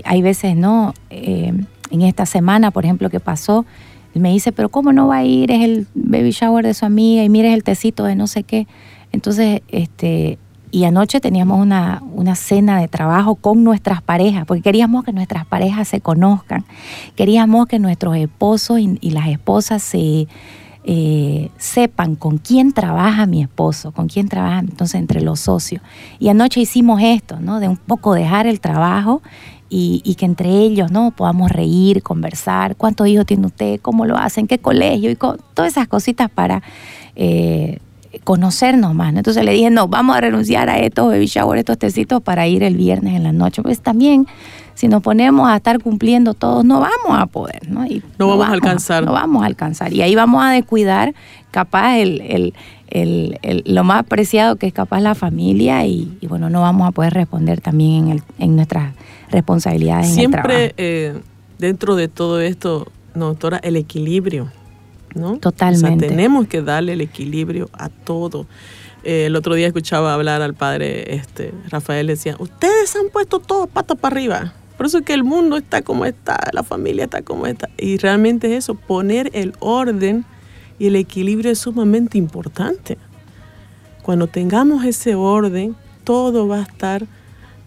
hay veces, ¿no? Eh, en esta semana, por ejemplo, que pasó, me dice, pero ¿cómo no va a ir? Es el baby shower de su amiga y mire el tecito de no sé qué. Entonces, este, y anoche teníamos una, una, cena de trabajo con nuestras parejas, porque queríamos que nuestras parejas se conozcan, queríamos que nuestros esposos y, las esposas se eh, sepan con quién trabaja mi esposo, con quién trabaja entonces entre los socios. Y anoche hicimos esto, ¿no? De un poco dejar el trabajo y, que entre ellos no podamos reír, conversar, cuántos hijos tiene usted, cómo lo hacen, qué colegio y todas esas cositas para eh, conocernos más. Entonces le dije, no, vamos a renunciar a estos baby shower, estos tecitos para ir el viernes en la noche. Pues también, si nos ponemos a estar cumpliendo todos, no vamos a poder, ¿no? Y no, vamos, a alcanzar. No vamos a alcanzar. Y ahí vamos a descuidar capaz el, lo más preciado que es capaz la familia y, bueno, no vamos a poder responder también en, en nuestras responsabilidades. Siempre eh, dentro de todo esto, doctora, el equilibrio ¿no? Totalmente. tenemos que darle el equilibrio a todo. Eh, el otro día escuchaba hablar al padre este, Rafael, decía, ustedes han puesto todo patas para arriba. Por eso es que el mundo está como está, la familia está como está. Y realmente es eso, poner el orden y el equilibrio es sumamente importante. Cuando tengamos ese orden, todo va a estar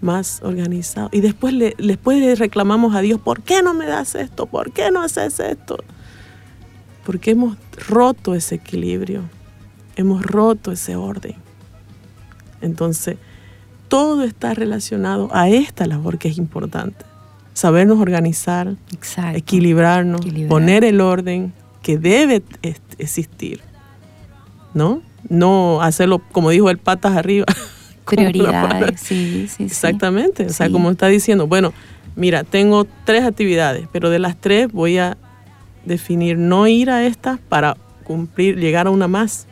más organizado. Y después le, después le reclamamos a Dios, ¿por qué no me das esto? ¿Por qué no haces esto? porque hemos roto ese equilibrio, hemos roto ese orden. Entonces, todo está relacionado a esta labor que es importante. Sabernos organizar, equilibrarnos, poner el orden que debe existir. ¿No? no hacerlo, como dijo el patas arriba. (laughs) Prioridades, sí, sí. Exactamente, o sea, como está diciendo, bueno, mira, tengo tres actividades, pero de las tres voy a definir no ir a estas para cumplir, llegar a una más.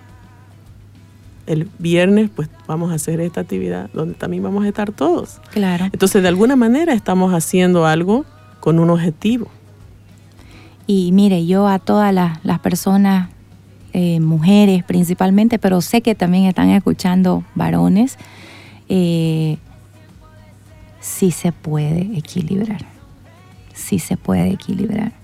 El viernes, pues vamos a hacer esta actividad donde también vamos a estar todos. Claro. Entonces, de alguna manera estamos haciendo algo con un objetivo. Y mire, yo a todas las, personas, eh, mujeres principalmente, pero sé que también están escuchando varones, eh, sí se puede equilibrar. Sí se puede equilibrar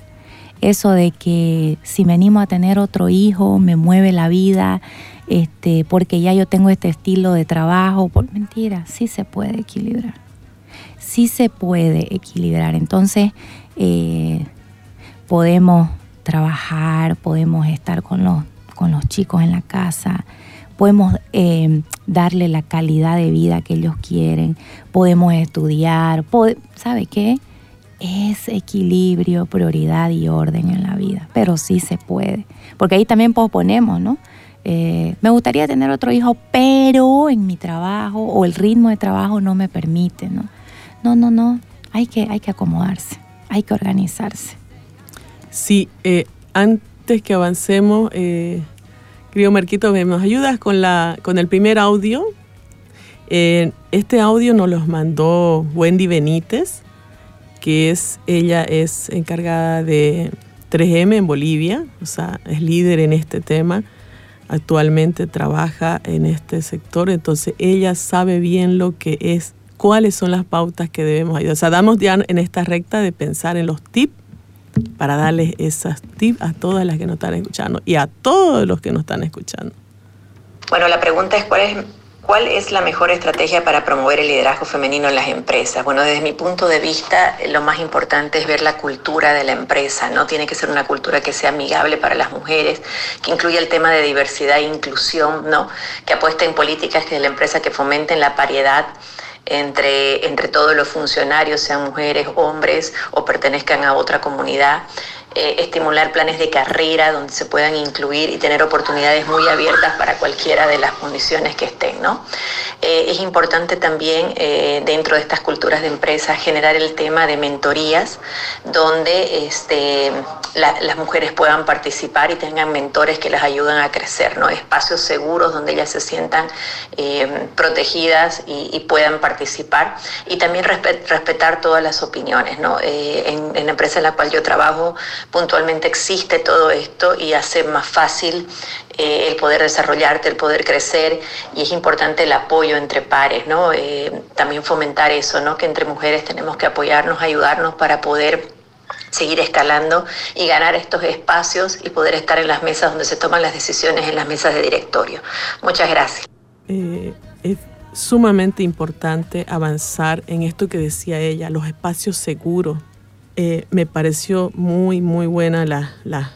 eso de que si me animo a tener otro hijo, me mueve la vida, este, porque ya yo tengo este estilo de trabajo, por mentira, sí se puede equilibrar. Sí se puede equilibrar. Entonces, eh, podemos trabajar, podemos estar con los, con los chicos en la casa, podemos eh, darle la calidad de vida que ellos quieren, podemos estudiar, ¿sabe qué? Es equilibrio, prioridad y orden en la vida, pero sí se puede, porque ahí también posponemos, ¿no? Eh, me gustaría tener otro hijo, pero en mi trabajo o el ritmo de trabajo no me permite, ¿no? No, no, no, hay que, hay que acomodarse, hay que organizarse. Sí, eh, antes que avancemos, eh, querido Marquito, ¿nos ayudas con, la, con el primer audio? Eh, este audio nos lo mandó Wendy Benítez que es, ella es encargada de 3M en Bolivia, o sea, es líder en este tema, actualmente trabaja en este sector, entonces ella sabe bien lo que es, cuáles son las pautas que debemos ayudar. O sea, damos ya en esta recta de pensar en los tips para darles esas tips a todas las que nos están escuchando y a todos los que nos están escuchando. Bueno, la pregunta es cuál es ¿Cuál es la mejor estrategia para promover el liderazgo femenino en las empresas? Bueno, desde mi punto de vista, lo más importante es ver la cultura de la empresa, ¿no? Tiene que ser una cultura que sea amigable para las mujeres, que incluya el tema de diversidad e inclusión, ¿no? Que apueste en políticas de la empresa que fomenten la paridad entre, entre todos los funcionarios, sean mujeres, hombres o pertenezcan a otra comunidad. Eh, estimular planes de carrera donde se puedan incluir y tener oportunidades muy abiertas para cualquiera de las condiciones que estén. ¿no? Eh, es importante también eh, dentro de estas culturas de empresas generar el tema de mentorías donde este, las mujeres puedan participar y tengan mentores que las ayuden a crecer, ¿no? espacios seguros donde ellas se sientan protegidas y, puedan participar y también respetar todas las opiniones. ¿no? en, en la empresa en la cual yo trabajo, puntualmente existe todo esto y hace más fácil eh, el poder desarrollarte, el poder crecer y es importante el apoyo entre pares, ¿no? Eh, también fomentar eso, ¿no? Que entre mujeres tenemos que apoyarnos, ayudarnos para poder seguir escalando y ganar estos espacios y poder estar en las mesas donde se toman las decisiones, en las mesas de directorio. Muchas gracias. Eh, es sumamente importante avanzar en esto que decía ella, los espacios seguros eh, me pareció muy, muy buena la,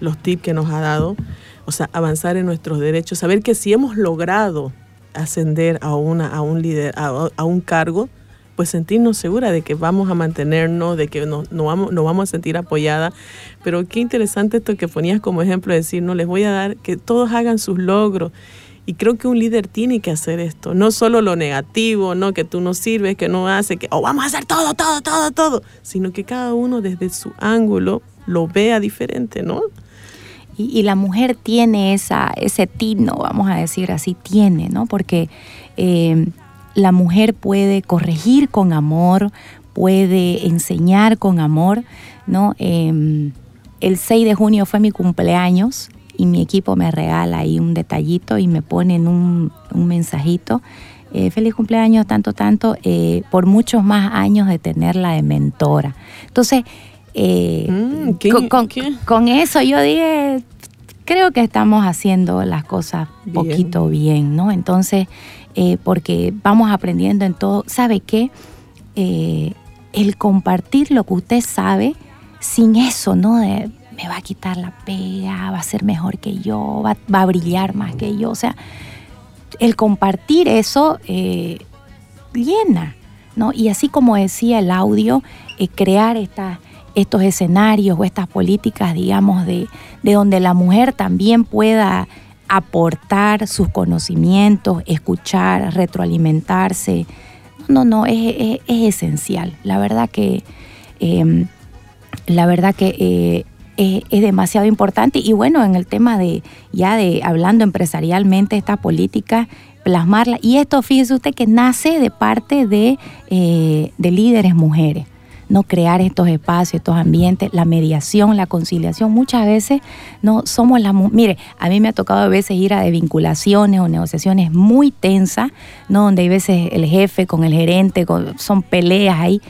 los tips que nos ha dado. O sea, avanzar en nuestros derechos, saber que si hemos logrado ascender a, una, a, un, líder, a, un cargo, pues sentirnos segura de que vamos a mantenernos, de que nos, vamos, nos vamos a sentir apoyada. Pero qué interesante esto que ponías como ejemplo, decir, no les voy a dar que todos hagan sus logros y creo que un líder tiene que hacer esto, no solo lo negativo, no que tú no sirves, que no hace, que oh, vamos a hacer todo, todo, todo, todo, sino que cada uno desde su ángulo lo vea diferente, ¿no? Y, la mujer tiene esa, ese tino, vamos a decir así, tiene, ¿no? Porque eh, la mujer puede corregir con amor, puede enseñar con amor, ¿no? Em, el 6 de junio fue mi cumpleaños y mi equipo me regala ahí un detallito y me ponen un, un mensajito. Eh, feliz cumpleaños, tanto, tanto, eh, por muchos más años de tenerla de mentora. Entonces, eh, mm, con, eso yo dije, creo que estamos haciendo las cosas poquito bien, ¿no? Entonces, porque vamos aprendiendo en todo, ¿sabe qué? el compartir lo que usted sabe, sin eso, ¿no? De, me va a quitar la pega, va a ser mejor que yo, va, a brillar más que yo. O sea, el compartir eso eh, llena, ¿no? Y así como decía el audio, eh, crear estos escenarios o estas políticas, digamos, de, de donde la mujer también pueda aportar sus conocimientos, escuchar, retroalimentarse. No, no, es, esencial. La verdad que, em, la verdad que eh, es, demasiado importante. Y bueno, en el tema de, ya de hablando empresarialmente, esta política, plasmarla. Y esto, fíjese usted, que nace de parte de, eh, de líderes mujeres no crear estos espacios, estos ambientes, la mediación, la conciliación. Muchas veces no somos las mire, a mí me ha tocado a veces ir a de vinculaciones o negociaciones muy tensas, ¿no? Donde hay veces el jefe con el gerente, son peleas ahí,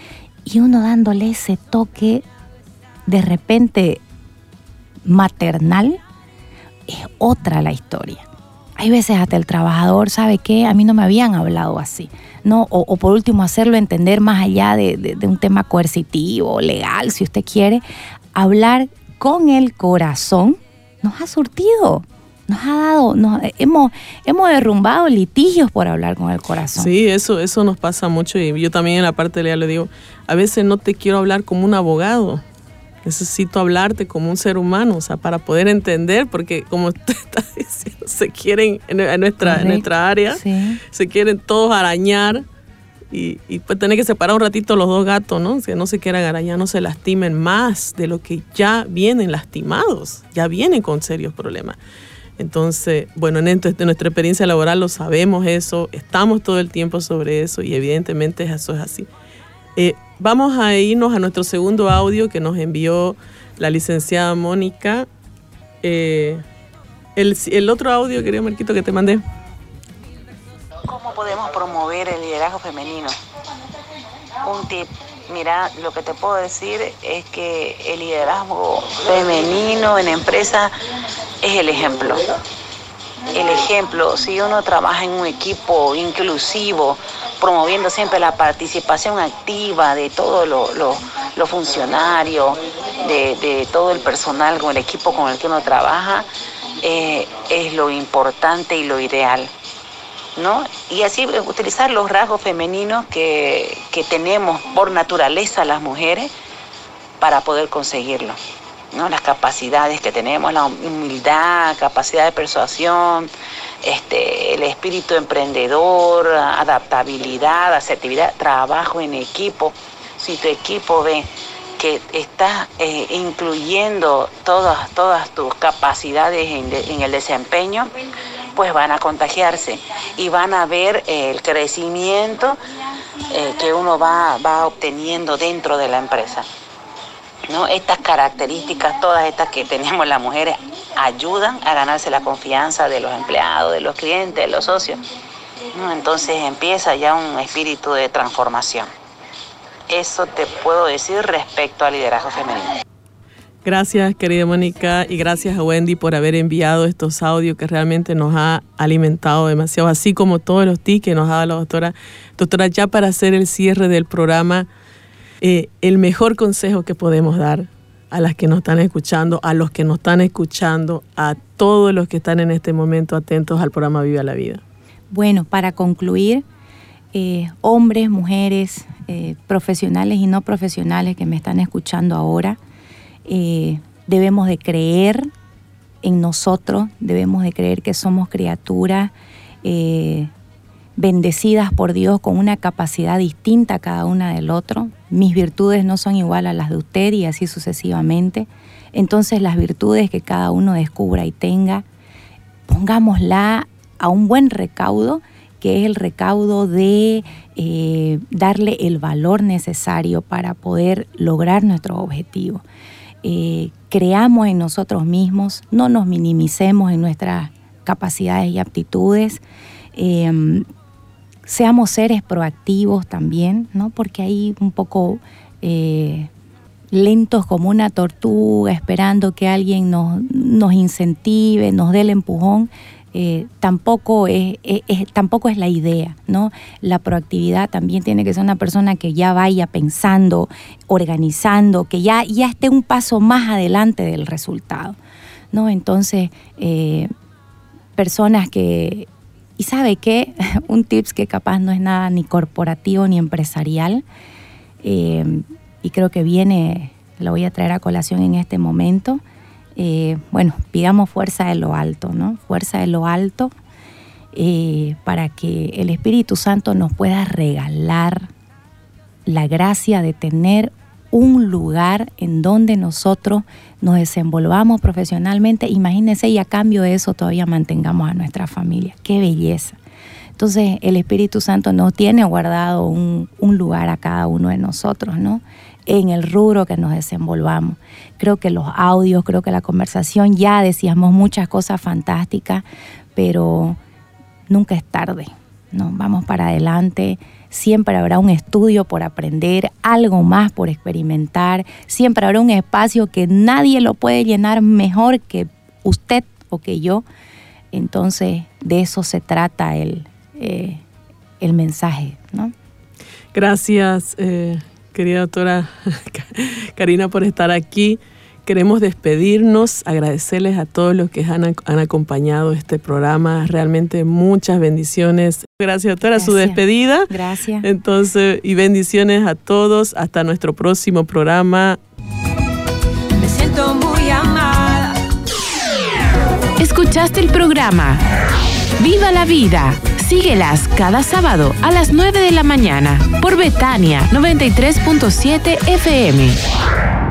y uno dándole ese toque de repente maternal, es otra la historia. Hay veces hasta el trabajador sabe que a mí no me habían hablado así. ¿no? O, por último hacerlo entender más allá de, un tema coercitivo, legal, si usted quiere, hablar con el corazón nos ha surtido. Nos ha dado, nos, hemos, hemos derrumbado litigios por hablar con el corazón. Sí, eso, eso nos pasa mucho y yo también en la parte legal le digo, a veces no te quiero hablar como un abogado, necesito hablarte como un ser humano, o sea, para poder entender, porque como (laughs) usted está diciendo, se quieren en, nuestra, nuestra área, se quieren todos arañar y, pues tener que separar un ratito los dos gatos, ¿no? Que no se quieran arañar, no se lastimen más de lo que ya vienen lastimados, ya vienen con serios problemas. Entonces, bueno, en, nuestra experiencia laboral lo sabemos eso, estamos todo el tiempo sobre eso y evidentemente eso es así. Eh, vamos a irnos a nuestro segundo audio que nos envió la licenciada Mónica. Eh, el, otro audio, querido Marquito, que te mandé. ¿Cómo podemos promover el liderazgo femenino? Un tip. Mira, lo que te puedo decir es que el liderazgo femenino en empresa es el ejemplo el ejemplo, si uno trabaja en un equipo inclusivo, promoviendo siempre la participación activa de todos los funcionarios, de, todo el personal con el equipo con el que uno trabaja, eh, es lo importante y lo ideal. ¿no? Y así utilizar los rasgos femeninos que, que tenemos por naturaleza las mujeres para poder conseguirlo. ¿no? las capacidades que tenemos, la humildad, capacidad de persuasión, este, el espíritu emprendedor, adaptabilidad, asertividad, trabajo en equipo. Si tu equipo ve que estás eh, incluyendo todas, todas tus capacidades en, el desempeño, pues van a contagiarse y van a ver el crecimiento eh, que uno va, va obteniendo dentro de la empresa. ¿No? Estas características, todas estas que tenemos las mujeres, ayudan a ganarse la confianza de los empleados, de los clientes, de los socios. Entonces empieza ya un espíritu de transformación. Eso te puedo decir respecto al liderazgo femenino. Gracias, querida Mónica, y gracias a Wendy por haber enviado estos audios que realmente nos ha alimentado demasiado, así como todos los tips que nos ha dado la doctora. Doctora, ya para hacer el cierre del programa, eh, el mejor consejo que podemos dar a las que nos están escuchando, a los que nos están escuchando, a todos los que están en este momento atentos al programa Viva la Vida? Bueno, para concluir, eh, hombres, mujeres, eh, profesionales y no profesionales que me están escuchando ahora, debemos de creer en nosotros, debemos de creer que somos criaturas bendecidas por Dios con una capacidad distinta cada una del otro. Mis virtudes no son igual a las de usted y así sucesivamente. Entonces las virtudes que cada uno descubra y tenga, pongámosla a un buen recaudo, que es el recaudo de eh, darle el valor necesario para poder lograr nuestro objetivo. Eh, creamos en nosotros mismos, no nos minimicemos en nuestras capacidades y aptitudes. Eh, seamos seres proactivos también, ¿no? Porque ahí un poco eh, lentos como una tortuga, esperando que alguien nos, incentive, nos dé el empujón, eh, tampoco, es, tampoco es la idea, ¿no? La proactividad también tiene que ser una persona que ya vaya pensando, organizando, que ya, ya esté un paso más adelante del resultado, ¿no? Entonces, eh, personas que y sabe que (laughs) un tips que capaz no es nada ni corporativo ni empresarial, eh, y creo que viene, lo voy a traer a colación en este momento, eh, bueno, pidamos fuerza de lo alto, ¿no? Fuerza de lo alto eh, para que el Espíritu Santo nos pueda regalar la gracia de tener un lugar en donde nosotros nos desenvolvamos profesionalmente. Imagínense y a cambio de eso todavía mantengamos a nuestra familia. Qué belleza. Entonces el Espíritu Santo nos tiene guardado un, lugar a cada uno de nosotros, ¿no? En el rubro que nos desenvolvamos. Creo que los audios, creo que la conversación, ya decíamos muchas cosas fantásticas, pero nunca es tarde, ¿no? Vamos para adelante siempre habrá un estudio por aprender, algo más por experimentar, siempre habrá un espacio que nadie lo puede llenar mejor que usted o que yo. Entonces, de eso se trata el, eh, el mensaje, ¿no? Gracias, eh, querida doctora (laughs) Karina, por estar aquí. Queremos despedirnos, agradecerles a todos los que han, han acompañado este programa. Realmente muchas bendiciones. Gracias, doctora, su despedida. Gracias. Entonces, y bendiciones a todos. Hasta nuestro próximo programa. Me siento muy amada. Escuchaste el programa Viva la Vida. Síguelas cada sábado a las 9 de la mañana por Betania 93.7 FM.